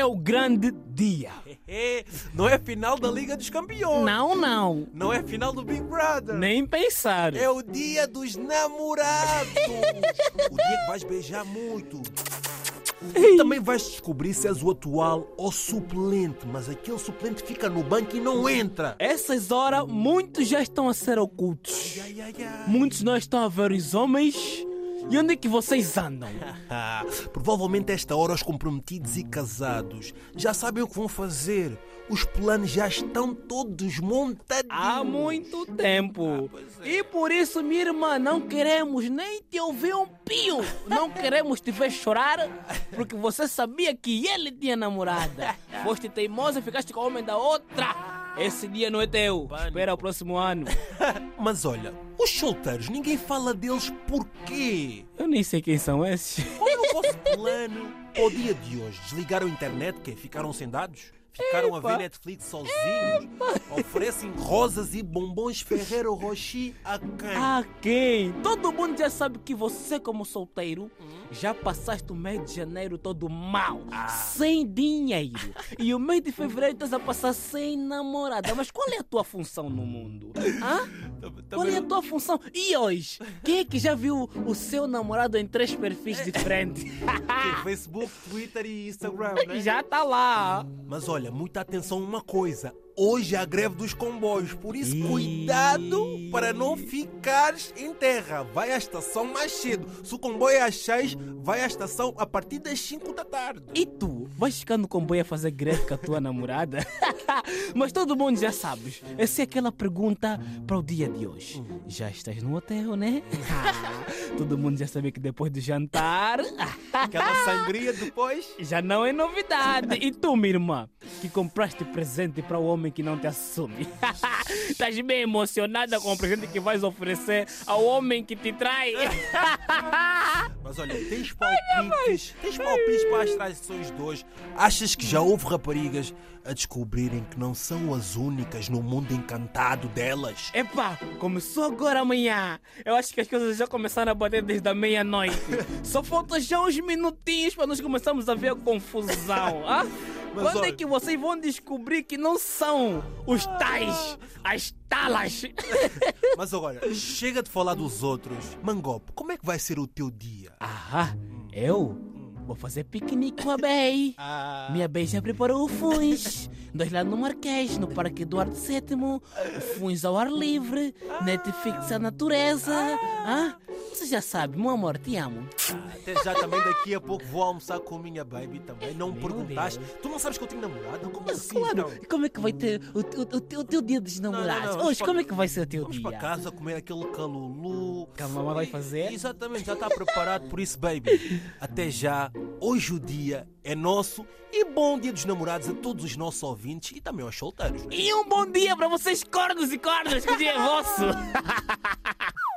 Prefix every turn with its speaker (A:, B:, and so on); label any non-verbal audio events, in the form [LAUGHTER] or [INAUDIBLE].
A: é o grande dia. [LAUGHS]
B: Não é final da Liga dos Campeões.
A: Não, não.
B: Não é final do Big Brother.
A: Nem pensar.
B: É o dia dos namorados. [LAUGHS] o dia que vais beijar muito. E também vais descobrir se és o atual ou suplente, mas aquele suplente fica no banco e não entra.
A: Essas horas, muitos já estão a ser ocultos.
B: Ai, ai, ai.
A: Muitos não estão a ver os homens. E onde é que vocês andam?
B: Ah, [LAUGHS] provavelmente esta hora os comprometidos e casados já sabem o que vão fazer. Os planos já estão todos montadinhos.
A: Há muito tempo.
B: pois é.
A: E por isso, minha irmã, não queremos nem te ouvir um pio. Não queremos te ver chorar, porque você sabia que ele tinha namorada. [LAUGHS] Foste teimosa e ficaste com o homem da outra. Esse dia não é teu. Espera o próximo ano. [LAUGHS]
B: Mas olha, os solteiros, ninguém fala deles porquê?
A: Eu nem sei quem são esses.
B: Qual é o vosso plano para o dia de hoje? Desligaram a internet? Que Ficaram sem dados? Ficaram a
A: Epa.
B: ver Netflix sozinhos? Oferecem rosas e bombons Ferreiro Rocher a quem?
A: Ah, quem? Todo mundo já sabe que você, como solteiro, já passaste o mês de janeiro todo mal, sem dinheiro. E o mês de fevereiro estás a passar sem namorada. Mas qual é a tua função no mundo? Hã? Qual é a tua função? E hoje? Quem é que já viu o seu namorado em três perfis diferentes? [LAUGHS]
B: Que? Facebook, Twitter e Instagram, [LAUGHS] né?
A: já tá lá.
B: Mas olha, muita atenção a uma coisa. Hoje é a greve dos comboios, por isso
A: Ih.
B: cuidado para não ficares em terra. Vai à estação mais cedo. Se o comboio é às 6, vai à estação a partir das 5 da tarde.
A: E tu, vais ficar no comboio a fazer greve com a tua [LAUGHS] namorada? [LAUGHS] Mas todo mundo já sabes. Essa é aquela pergunta para o dia de hoje. Já estás no hotel, né? [LAUGHS] todo mundo já sabe que depois do jantar
B: Aquela sangria depois.
A: já não é novidade. E tu, minha irmã, que compraste presente para o homem que não te assume? [LAUGHS] Estás bem emocionada com o presente que vais oferecer ao homem que te trai? [LAUGHS]
B: Mas olha, tens palpites, tens palpites para as traições de hoje. Achas que já houve raparigas a descobrirem que não são as únicas no mundo encantado delas?
A: Epá, começou agora amanhã. Eu acho que as coisas já começaram a bater desde a meia-noite. [LAUGHS] Só falta já uns minutinhos para nós começarmos a ver a confusão. ah?
B: Mas
A: Quando é
B: olha-
A: que vocês vão descobrir que não são os tais, as talas? [LAUGHS]
B: Mas agora, chega de falar dos outros. Mangope, como é que vai ser o teu dia?
A: Ah, eu vou fazer piquenique com a Bey. [LAUGHS]
B: Ah,
A: Minha Bey já preparou o Funs. Nós lá no Marquês, no Parque Eduardo VII. Funs ao ar livre. Netflix a natureza. Ah, você já sabe, meu amor, te amo.
B: até já também daqui a pouco vou almoçar com a minha baby também. Não me perguntaste. Tu não sabes que eu tenho namorada? Como assim?
A: Claro,
B: então?
A: e como é que vai ter o, o, o, teu, o teu dia dos namorados?
B: vamos
A: Hoje,
B: para-
A: como é que vai ser o teu
B: Vamos
A: dia?
B: para casa comer aquele calulu.
A: Que a mamãe vai fazer?
B: Exatamente, já está preparado por isso, baby. Até já. Hoje o dia é nosso e bom dia dos namorados a todos os nossos ouvintes e também aos solteiros. né?
A: E um bom dia para vocês, cornos e cornas, que o dia é vosso! [LAUGHS]